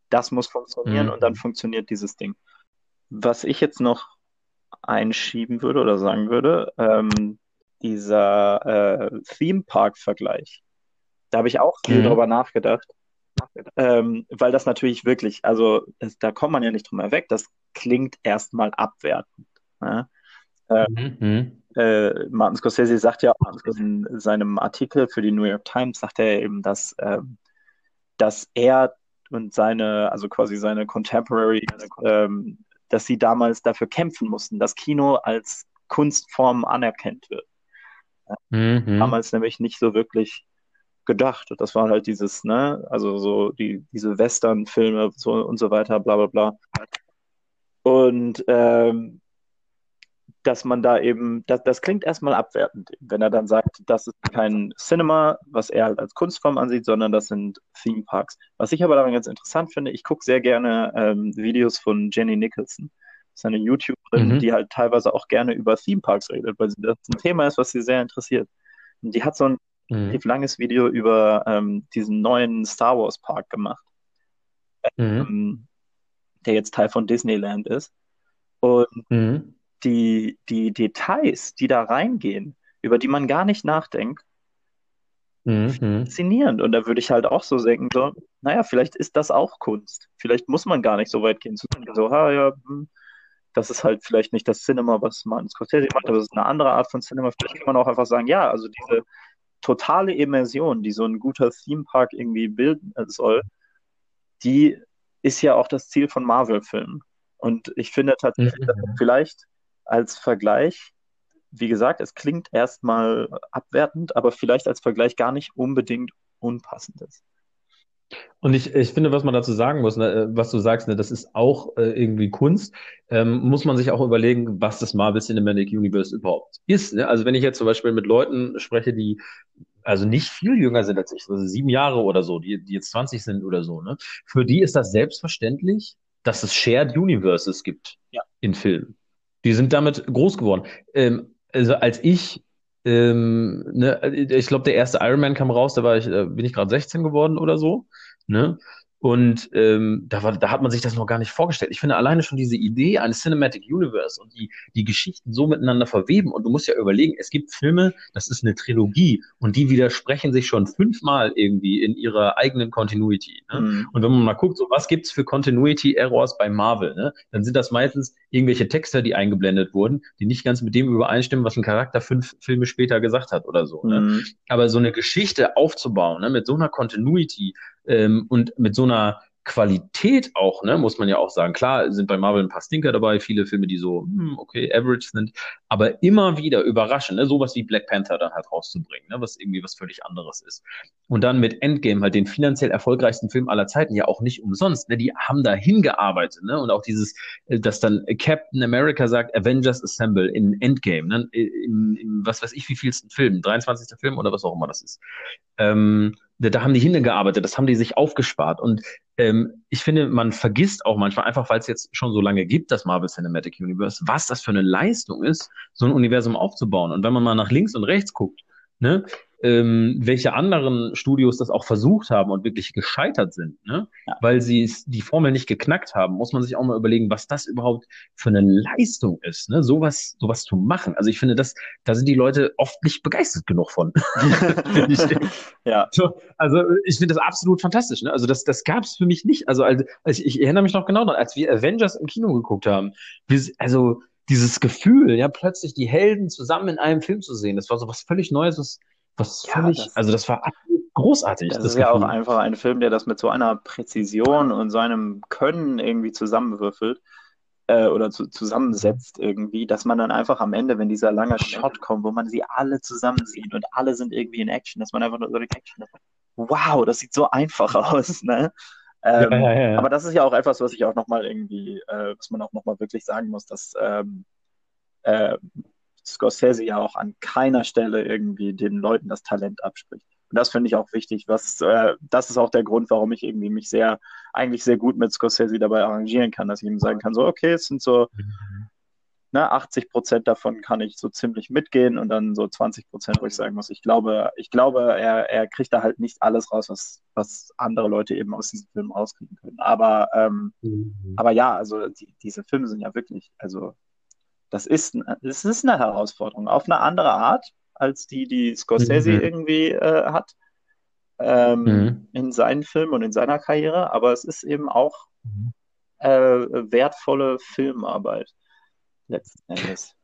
Das muss funktionieren mhm. und dann funktioniert dieses Ding. Was ich jetzt noch einschieben würde oder sagen würde, ähm, dieser äh, Theme Park-Vergleich. Da habe ich auch viel mhm. drüber nachgedacht. Ähm, weil das natürlich wirklich, also das, da kommt man ja nicht drum weg, das klingt erstmal abwertend. Ne? Äh, mhm. äh, Martin Scorsese sagt ja auch in seinem Artikel für die New York Times, sagt er eben, dass, äh, dass er und seine, also quasi seine Contemporary ähm, dass sie damals dafür kämpfen mussten, dass Kino als Kunstform anerkannt wird. Mhm. Damals nämlich nicht so wirklich gedacht. Das war halt dieses, ne, also so die, diese Western-Filme so und so weiter, bla bla bla. Und ähm, dass man da eben, das, das klingt erstmal abwertend, wenn er dann sagt, das ist kein Cinema, was er halt als Kunstform ansieht, sondern das sind Theme Parks. Was ich aber daran ganz interessant finde, ich gucke sehr gerne ähm, Videos von Jenny Nicholson. Das ist eine YouTuberin, Mhm. die halt teilweise auch gerne über Theme Parks redet, weil sie- das ein Thema ist, was sie sehr interessiert. Und die hat so ein Mhm. relativ langes Video über ähm, diesen neuen Star Wars Park gemacht, Mhm. ähm, der jetzt Teil von Disneyland ist. Und Mhm. die, die Details, die da reingehen, über die man gar nicht nachdenkt, Mhm. faszinierend. Und da würde ich halt auch so denken, so, naja, vielleicht ist das auch Kunst. Vielleicht muss man gar nicht so weit gehen so, ha, ja, hm, das ist halt vielleicht nicht das Cinema, was Martin Scorsese macht, aber es ist eine andere Art von Cinema. Vielleicht kann man auch einfach sagen, ja, also diese totale Immersion, die so ein guter Theme Park irgendwie bilden soll, die ist ja auch das Ziel von Marvel-Filmen. Und ich finde tatsächlich, dass Mhm. vielleicht als Vergleich, wie gesagt, es klingt erstmal abwertend, aber vielleicht als Vergleich gar nicht unbedingt unpassend ist. Und ich, ich finde, was man dazu sagen muss, ne, äh, was du sagst, ne, das ist auch äh, irgendwie Kunst, ähm, muss man sich auch überlegen, was das Marvel Cinematic Universe überhaupt ist. Ne? Also wenn ich jetzt zum Beispiel mit Leuten spreche, die also nicht viel jünger sind als ich, also sieben Jahre oder so, die, die jetzt 20 sind oder so, ne? Für die ist das selbstverständlich, dass es Shared Universes gibt Ja. in Filmen. Die sind damit groß geworden. Ähm, also als ich ähm, ne, ich glaube, der erste Iron Man kam raus, da war ich, da bin ich gerade 16 geworden oder so. Ne? Und ähm, da war, da hat man sich das noch gar nicht vorgestellt. Ich finde alleine schon diese Idee eines Cinematic Universe und die, die Geschichten so miteinander verweben. Und du musst ja überlegen, es gibt Filme, das ist eine Trilogie und die widersprechen sich schon fünfmal irgendwie in ihrer eigenen Continuity. Ne? Mhm. Und wenn man mal guckt, so was gibt's für Continuity Errors bei Marvel, ne? Dann sind das meistens irgendwelche Texte, die eingeblendet wurden, die nicht ganz mit dem übereinstimmen, was ein Charakter fünf Filme später gesagt hat oder so. Ne? Mhm. Aber so eine Geschichte aufzubauen, ne, mit so einer Continuity ähm, und mit so einer Qualität auch, ne, muss man ja auch sagen. Klar sind bei Marvel ein paar Stinker dabei, viele Filme, die so, hm, okay, average sind, aber immer wieder überraschend, ne, sowas wie Black Panther dann halt rauszubringen, ne, was irgendwie was völlig anderes ist. Und dann mit Endgame halt den finanziell erfolgreichsten Film aller Zeiten, ja auch nicht umsonst, ne, die haben da hingearbeitet, ne, und auch dieses, äh, dass dann Captain America sagt, Avengers Assemble in Endgame, ne, im, was weiß ich, wie vielsten Film, 23. Film oder was auch immer das ist. Ähm, da, haben die hingearbeitet, das haben die sich aufgespart. Und ähm, ich finde, man vergisst auch manchmal, einfach weil es jetzt schon so lange gibt, das Marvel Cinematic Universe, was das für eine Leistung ist, so ein Universum aufzubauen. Und wenn man mal nach links und rechts guckt, ne, ähm, welche anderen Studios das auch versucht haben und wirklich gescheitert sind, ne? Ja. weil sie die Formel nicht geknackt haben, muss man sich auch mal überlegen, was das überhaupt für eine Leistung ist, ne? sowas, sowas zu machen. Also ich finde, das, da sind die Leute oft nicht begeistert genug von. Ich. Ja, So, also ich finde das absolut fantastisch. Ne? Also das, das gab es für mich nicht. Also als, als ich, ich erinnere mich noch genau daran, als wir Avengers im Kino geguckt haben. Wir, also dieses Gefühl, ja, plötzlich die Helden zusammen in einem Film zu sehen, das war so was völlig Neues, was, was Ja, völlig, das- also das war großartig. das das ist ja auch Gefühl. einfach ein Film, der das mit so einer Präzision und seinem Können irgendwie zusammenwürfelt äh, oder zu, zusammensetzt irgendwie, dass man dann einfach am Ende, wenn dieser lange Shot kommt, wo man sie alle zusammen sieht und alle sind irgendwie in Action, dass man einfach nur so denkt, wow, das sieht so einfach aus, ne? Ähm, ja, ja, ja. Aber das ist ja auch etwas, was ich auch nochmal irgendwie, äh, was man auch nochmal wirklich sagen muss, dass ähm, äh, Scorsese ja auch an keiner Stelle irgendwie den Leuten das Talent abspricht. Und das finde ich auch wichtig. Was, äh, das ist auch der Grund, warum ich irgendwie mich sehr, eigentlich sehr gut mit Scorsese dabei arrangieren kann, dass ich ihm sagen kann, so, okay, es sind so, ne, 80 Prozent davon kann ich so ziemlich mitgehen und dann so 20 Prozent, wo ich sagen muss, ich glaube, ich glaube, er, er kriegt da halt nicht alles raus, was, was andere Leute eben aus diesem Film rauskriegen können. Aber, ähm, Mhm. aber ja, also die, diese Filme sind ja wirklich, also das ist, das ist eine Herausforderung auf eine andere Art als die, die Scorsese Mhm. irgendwie äh, hat ähm, Mhm. in seinen Filmen und in seiner Karriere, aber es ist eben auch Mhm. äh, wertvolle Filmarbeit letzten Endes.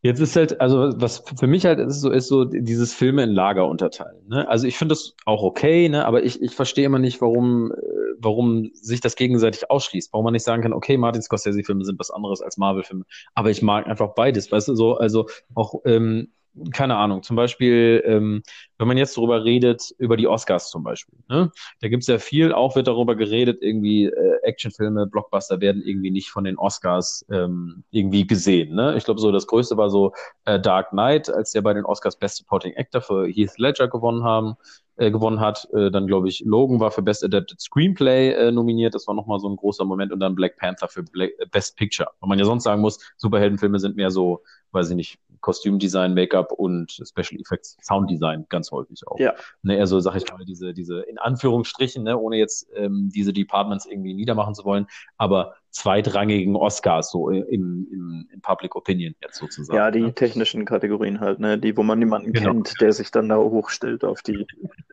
Jetzt ist halt, also was für mich halt ist so, ist so dieses Filme in Lager unterteilen. Ne? Also ich finde das auch okay, ne? aber ich, ich verstehe immer nicht, warum, äh, warum sich das gegenseitig ausschließt. Warum man nicht sagen kann, okay, Martin Scorsese-Filme sind was anderes als Marvel-Filme. Aber ich mag einfach beides, weißt du, so, also auch ähm, keine Ahnung, zum Beispiel, ähm, wenn man jetzt darüber redet, über die Oscars zum Beispiel, ne? da gibt es ja viel, auch wird darüber geredet, irgendwie äh, Actionfilme, Blockbuster werden irgendwie nicht von den Oscars ähm, irgendwie gesehen. Ne? Ich glaube, so das Größte war so äh, Dark Knight, als der bei den Oscars Best Supporting Actor für Heath Ledger gewonnen haben. Äh, gewonnen hat, äh, dann glaube ich, Logan war für Best Adapted Screenplay äh, nominiert, das war nochmal so ein großer Moment und dann Black Panther für Black, äh, Best Picture. Weil man ja sonst sagen muss, Superheldenfilme sind mehr so, weiß ich nicht, Kostümdesign, Make-up und Special Effects, Sounddesign ganz häufig auch. Ja. Ne, eher so, sag ich mal, diese, diese in Anführungsstrichen, ne, ohne jetzt ähm, diese Departments irgendwie niedermachen zu wollen, aber zweitrangigen Oscars, so im, im, im Public Opinion jetzt sozusagen. Ja, die ne? technischen Kategorien halt, ne, die, wo man niemanden genau. kennt, der sich dann da hochstellt auf die,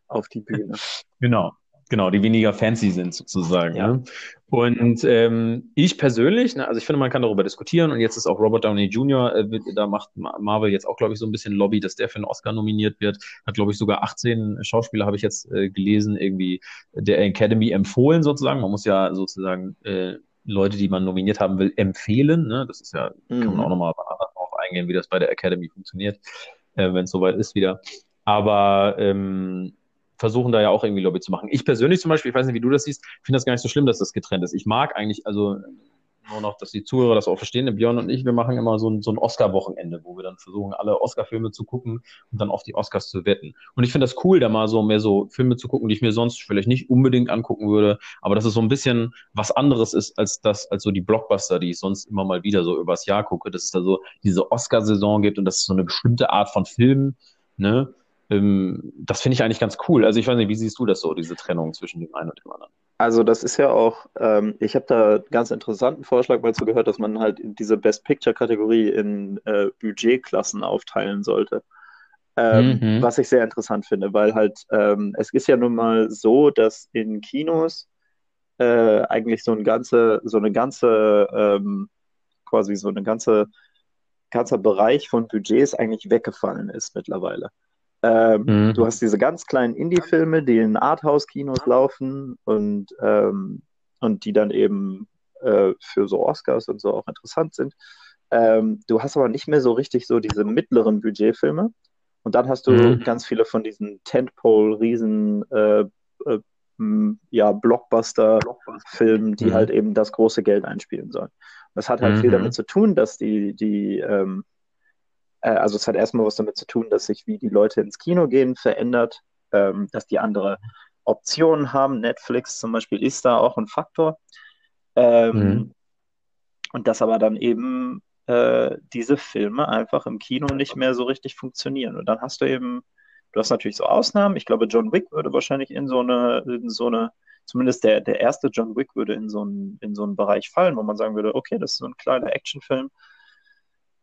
auf die Bühne. Genau. Genau, die weniger fancy sind sozusagen. Ja. Ne? Und ähm, ich persönlich, ne, also ich finde, man kann darüber diskutieren und jetzt ist auch Robert Downey Jr., äh, da macht Marvel jetzt auch, glaube ich, so ein bisschen Lobby, dass der für einen Oscar nominiert wird. Hat, glaube ich, sogar 18 Schauspieler, habe ich jetzt äh, gelesen, irgendwie der Academy empfohlen sozusagen. Man muss ja sozusagen äh, Leute, die man nominiert haben will, empfehlen. Ne? Das ist ja, mhm. kann man mhm. auch nochmal darauf eingehen, wie das bei der Academy funktioniert, äh, wenn es soweit ist wieder. Aber ähm, versuchen da ja auch irgendwie Lobby zu machen. Ich persönlich zum Beispiel, ich weiß nicht, wie du das siehst, finde das gar nicht so schlimm, dass das getrennt ist. Ich mag eigentlich, also nur noch, dass die Zuhörer das auch verstehen. Björn und ich, wir machen immer so ein, so ein Oscar-Wochenende, wo wir dann versuchen, alle Oscar-Filme zu gucken und dann auf die Oscars zu wetten. Und ich finde das cool, da mal so mehr so Filme zu gucken, die ich mir sonst vielleicht nicht unbedingt angucken würde, aber dass es so ein bisschen was anderes ist als das, als so die Blockbuster, die ich sonst immer mal wieder so übers Jahr gucke, dass es da so diese Oscar-Saison gibt und dass es so eine bestimmte Art von Film, ne, ähm, das finde ich eigentlich ganz cool. Also ich weiß nicht, wie siehst du das so, diese Trennung zwischen dem einen und dem anderen? Also das ist ja auch, ähm, ich habe da einen ganz interessanten Vorschlag mal zu gehört, dass man halt diese Best Picture-Kategorie in äh, Budgetklassen aufteilen sollte. Ähm, mhm. Was ich sehr interessant finde, weil halt ähm, es ist ja nun mal so, dass in Kinos äh, eigentlich so ein ganze, so eine ganze, ähm, quasi so eine ganze, ganzer Bereich von Budgets eigentlich weggefallen ist mittlerweile. Ähm, mhm. Du hast diese ganz kleinen Indie-Filme, die in Arthouse-Kinos laufen und, ähm, und die dann eben äh, für so Oscars und so auch interessant sind. Ähm, du hast aber nicht mehr so richtig so diese mittleren Budgetfilme. Und dann hast du mhm. ganz viele von diesen Tentpole-Riesen äh, äh, ja, Blockbuster-Filmen, die mhm. halt eben das große Geld einspielen sollen. Das hat halt viel mhm. damit zu tun, dass die, die ähm, äh, also es hat erstmal was damit zu tun, dass sich, wie die Leute ins Kino gehen, verändert, ähm, dass die andere Optionen haben. Netflix zum Beispiel ist da auch ein Faktor. Ähm, mhm. Und dass aber dann eben äh, diese Filme einfach im Kino nicht mehr so richtig funktionieren. Und dann hast du eben, du hast natürlich so Ausnahmen. Ich glaube, John Wick würde wahrscheinlich in so eine, in so eine, zumindest der, der erste John Wick würde in so, einen, in so einen Bereich fallen, wo man sagen würde, okay, das ist so ein kleiner Actionfilm.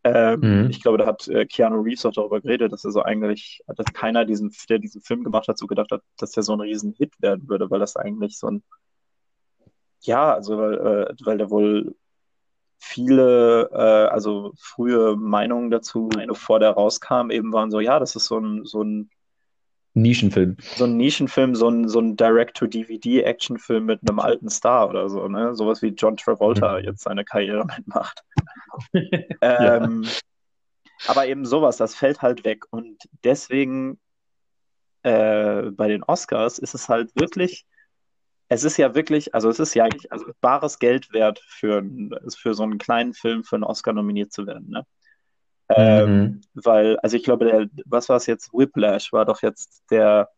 Ähm, mhm. Ich glaube, da hat äh, Keanu Reeves auch darüber geredet, dass er so eigentlich, dass keiner diesen, der diesen Film gemacht hat, so gedacht hat, dass der so ein riesen Hit werden würde, weil das eigentlich so ein, ja, also weil, äh, weil der wohl viele, äh, also frühe Meinungen dazu, bevor der rauskam, eben waren so, ja, das ist so ein, so ein Nischenfilm. So ein Nischenfilm, so ein, so ein Direct-to-DVD-Actionfilm mit einem alten Star oder so, ne? Sowas wie John Travolta mhm. jetzt seine Karriere mitmacht. ähm, aber eben sowas, das fällt halt weg. Und deswegen äh, bei den Oscars ist es halt wirklich, es ist ja wirklich, also es ist ja eigentlich also bares Geld wert für, für so einen kleinen Film für einen Oscar nominiert zu werden. Ne? Ähm, mhm. Weil, also ich glaube, der, was war es jetzt? Whiplash war doch jetzt der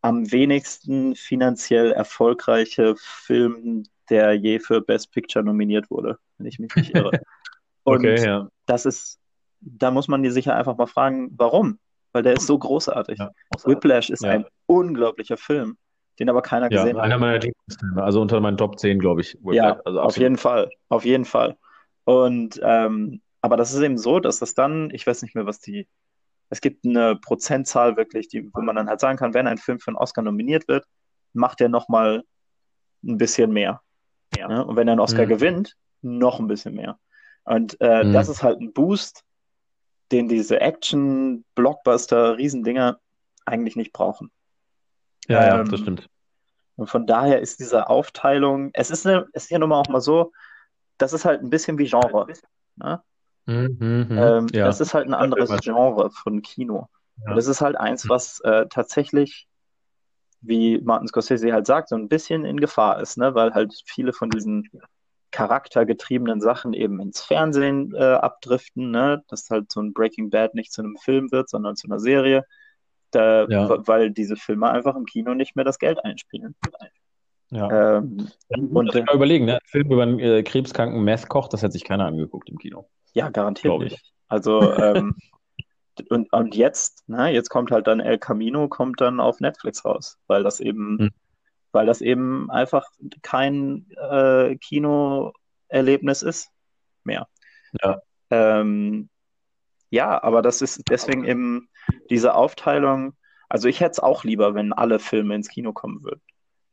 am wenigsten finanziell erfolgreiche Film, der je für Best Picture nominiert wurde, wenn ich mich nicht irre. Und okay, ja. das ist, da muss man sich ja einfach mal fragen, warum? Weil der ist so großartig. Ja, Whiplash ist ja. ein unglaublicher Film, den aber keiner gesehen hat. Einer meiner Lieblingsfilme, also unter meinen Top 10, glaube ich. Whiplash. Ja, also auf jeden Fall, auf jeden Fall. Und ähm, aber das ist eben so, dass das dann, ich weiß nicht mehr, was die, es gibt eine Prozentzahl wirklich, die, wo man dann halt sagen kann, wenn ein Film für einen Oscar nominiert wird, macht er nochmal ein bisschen mehr. Ja. Und wenn er einen Oscar mhm. gewinnt, noch ein bisschen mehr. Und äh, mhm. das ist halt ein Boost, den diese Action, Blockbuster, Riesendinger eigentlich nicht brauchen. Ja, ja, das Ähm, stimmt. und von daher ist diese Aufteilung, es ist, eine, es ist ja nun mal auch mal so, das ist halt ein bisschen wie Genre. Ne? Mhm, mhm, Ähm, ja. das ist halt ein anderes. Genre von Kino. Ja. Und das ist halt eins, was äh, tatsächlich, wie Martin Scorsese halt sagt, so ein bisschen in Gefahr ist, ne? Weil halt viele von diesen charaktergetriebenen Sachen eben ins Fernsehen äh, abdriften, ne? Dass halt so ein Breaking Bad nicht zu einem Film wird, sondern zu einer Serie. Da, Ja. Weil diese Filme einfach im Kino nicht mehr das Geld einspielen. Ja. Ähm, Und und äh, mal überlegen, ne? Ein Film über einen äh, krebskranken Meth-Koch, das hätte sich keiner angeguckt im Kino. Ja, garantiert Glaube ich. nicht. Also, ähm, und, und jetzt, ne, jetzt kommt halt dann El Camino, kommt dann auf Netflix raus, weil das eben, Hm. Weil das eben einfach kein äh, Kinoerlebnis ist mehr. Ja. Ähm, ja, aber das ist deswegen eben diese Aufteilung. Also ich hätte es auch lieber, wenn alle Filme ins Kino kommen würden,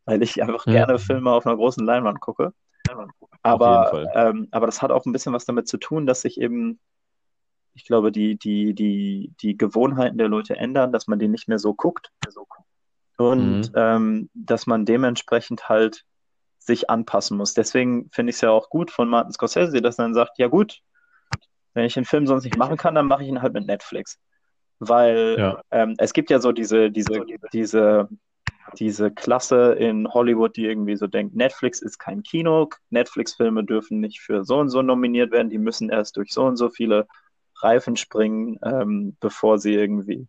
weil ich einfach Mhm. gerne Filme auf einer großen Leinwand gucke. Aber, ähm, aber das hat auch ein bisschen was damit zu tun, dass sich eben, ich glaube, die, die, die, die Gewohnheiten der Leute ändern, dass man die nicht mehr so guckt. Und Mhm. ähm, dass man dementsprechend halt sich anpassen muss. Deswegen finde ich es ja auch gut von Martin Scorsese, dass er dann sagt, ja gut, wenn ich den Film sonst nicht machen kann, dann mache ich ihn halt mit Netflix. Weil Ja. ähm, es gibt ja so diese, diese, diese, diese Klasse in Hollywood, die irgendwie so denkt, Netflix ist kein Kino, Netflix-Filme dürfen nicht für so und so nominiert werden, die müssen erst durch so und so viele Reifen springen, ähm, bevor sie irgendwie,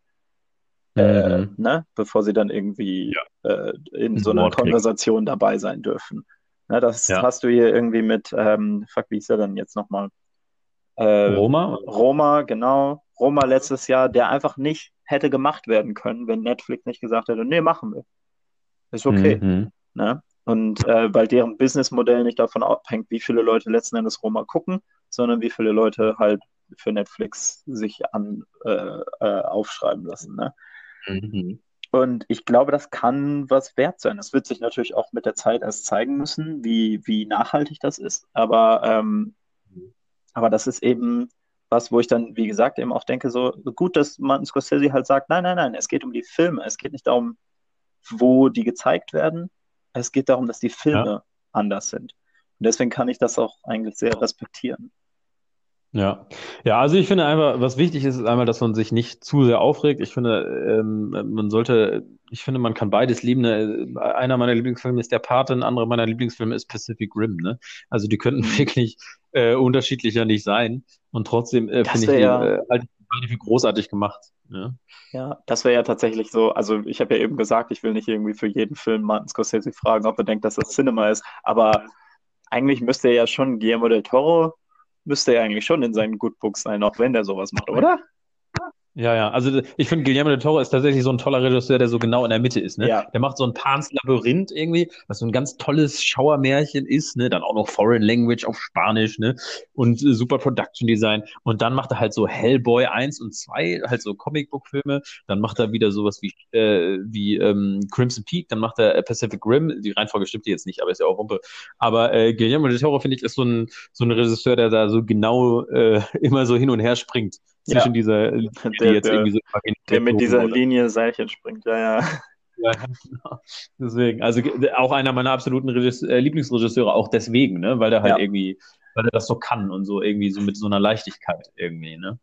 äh, Mhm. ne, bevor sie dann irgendwie äh, in so Ein einer Wort kriegen. Konversation dabei sein dürfen. Ne, das Ja. hast du hier irgendwie mit, ähm, fuck, wie ist er denn jetzt nochmal? Äh, Roma? Roma, genau. Roma letztes Jahr, der einfach nicht hätte gemacht werden können, wenn Netflix nicht gesagt hätte, nee, machen wir. Ist okay. Mhm. Ne? Und äh, weil deren Businessmodell nicht davon abhängt, wie viele Leute letzten Endes Roma gucken, sondern wie viele Leute halt für Netflix sich an äh, äh, aufschreiben lassen. Ne? Mhm. Und ich glaube, das kann was wert sein. Es wird sich natürlich auch mit der Zeit erst zeigen müssen, wie, wie nachhaltig das ist. Aber, ähm, aber das ist eben was, wo ich dann, wie gesagt, eben auch denke, so gut, dass Martin Scorsese halt sagt, nein, nein, nein, es geht um die Filme. Es geht nicht darum, wo die gezeigt werden. Es geht darum, dass die Filme anders sind. Und deswegen kann ich das auch eigentlich sehr respektieren. Ja. Ja, also ich finde einfach, was wichtig ist, ist einmal, dass man sich nicht zu sehr aufregt. Ich finde, ähm, man sollte, ich finde, man kann beides lieben. Ne? Einer meiner Lieblingsfilme ist Der Pate, ein anderer meiner Lieblingsfilme ist Pacific Rim. Ne? Also die könnten wirklich äh, unterschiedlicher nicht sein. Und trotzdem äh, finde ich die ja- äh, beide großartig gemacht. Ne? Ja, das wäre ja tatsächlich so. Also, ich habe ja eben gesagt, ich will nicht irgendwie für jeden Film Martin Scorsese fragen, ob er denkt, dass das Cinema ist. Aber eigentlich müsste er ja schon, Guillermo del Toro müsste er eigentlich schon in seinen Good Books sein, auch wenn der sowas macht, oder? Ja, ja. Also ich finde, Guillermo del Toro ist tatsächlich so ein toller Regisseur, der so genau in der Mitte ist. Ne? Ja. Der macht so ein Pans Labyrinth irgendwie, was so ein ganz tolles Schauermärchen ist. Ne? Dann auch noch Foreign Language auf Spanisch ne? und äh, super Production Design. Und dann macht er halt so Hellboy 1 und 2, halt so Comicbook-Filme. Dann macht er wieder sowas wie, äh, wie ähm, Crimson Peak. Dann macht er Pacific Rim. Die Reihenfolge stimmt jetzt nicht, aber ist ja auch Wumpe. Aber äh, Guillermo del Toro, finde ich, ist so ein, so ein Regisseur, der da so genau äh, immer so hin und her springt zwischen Ja. dieser, die Der, jetzt der, irgendwie so der mit dieser Rolle. Linie Seilchen springt, ja, ja. Ja, genau. Deswegen, also auch einer meiner absoluten Regis äh, Lieblingsregisseure, auch deswegen, ne, weil der halt Ja. irgendwie, weil er das so kann und so irgendwie so mit so einer Leichtigkeit irgendwie, ne.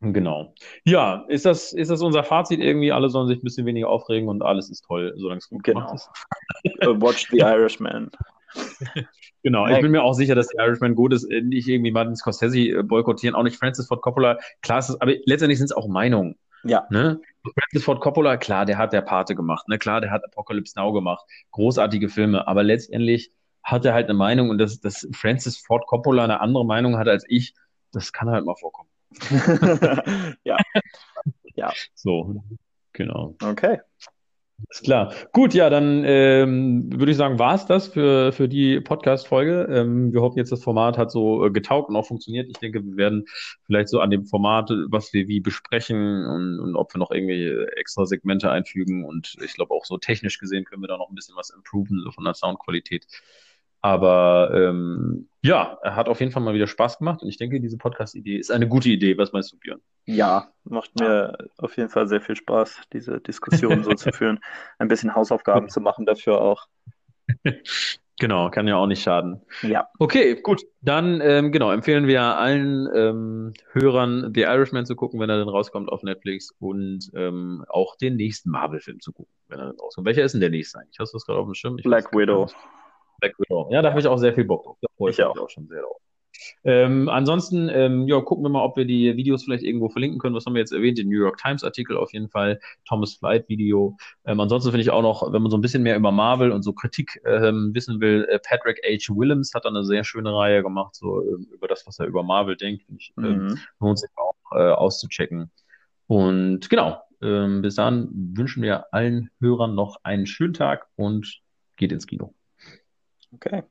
Genau. Ja, ist das, ist das unser Fazit irgendwie? Alle sollen sich ein bisschen weniger aufregen und alles ist toll, solange es gut gemacht Genau. ist. Uh, Watch the Irishman. Genau, Ja. ich bin mir auch sicher, dass der Irishman gut ist. Äh, Nicht irgendwie Martin Scorsese äh, boykottieren, auch nicht Francis Ford Coppola. Klar ist aber letztendlich sind es auch Meinungen. Ja, Ne? Francis Ford Coppola, klar, der hat der Pate gemacht, ne? Klar, der hat Apocalypse Now gemacht, großartige Filme, aber letztendlich hat er halt eine Meinung und dass, dass Francis Ford Coppola eine andere Meinung hat als ich, das kann halt mal vorkommen. ja, So, genau. okay. Ist klar. Gut, ja, dann ähm, würde ich sagen, war es das für, für die Podcast-Folge. Ähm, wir hoffen jetzt, das Format hat so äh, getaugt und auch funktioniert. Ich denke, wir werden vielleicht so an dem Format, was wir wie besprechen und, und ob wir noch irgendwie extra Segmente einfügen. Und ich glaube auch so technisch gesehen können wir da noch ein bisschen was improven, so von der Soundqualität. Aber ähm, ja, er hat auf jeden Fall mal wieder Spaß gemacht und ich denke, diese Podcast-Idee ist eine gute Idee. Was meinst du, Björn? Ja, macht mir auf jeden Fall sehr viel Spaß, diese Diskussion so zu führen, ein bisschen Hausaufgaben zu machen dafür auch. Genau, kann ja auch nicht schaden. Ja. Okay, gut. Dann ähm, genau empfehlen wir allen ähm, Hörern The Irishman zu gucken, wenn er dann rauskommt auf Netflix und ähm, auch den nächsten Marvel-Film zu gucken, wenn er dann rauskommt. Welcher ist denn der nächste eigentlich? Hast du das gerade auf dem Schirm? Ich Black Widow. Black Widow. Ja, da habe ich auch sehr viel Bock drauf. Da freue ich, Ich mich auch. auch schon sehr drauf. Ähm, ansonsten, ähm, ja, gucken wir mal, ob wir die Videos vielleicht irgendwo verlinken können. Was haben wir jetzt erwähnt? Den New York Times Artikel auf jeden Fall, Thomas Flight Video. Ähm, ansonsten finde ich auch noch, wenn man so ein bisschen mehr über Marvel und so Kritik ähm, wissen will, äh, Patrick H. Willems hat da eine sehr schöne Reihe gemacht, so ähm, über das, was er über Marvel denkt. Ich, ähm, Mhm. lohnt sich auch äh, auszuchecken. Und genau, bis dann wünschen wir allen Hörern noch einen schönen Tag und geht ins Kino. Okay.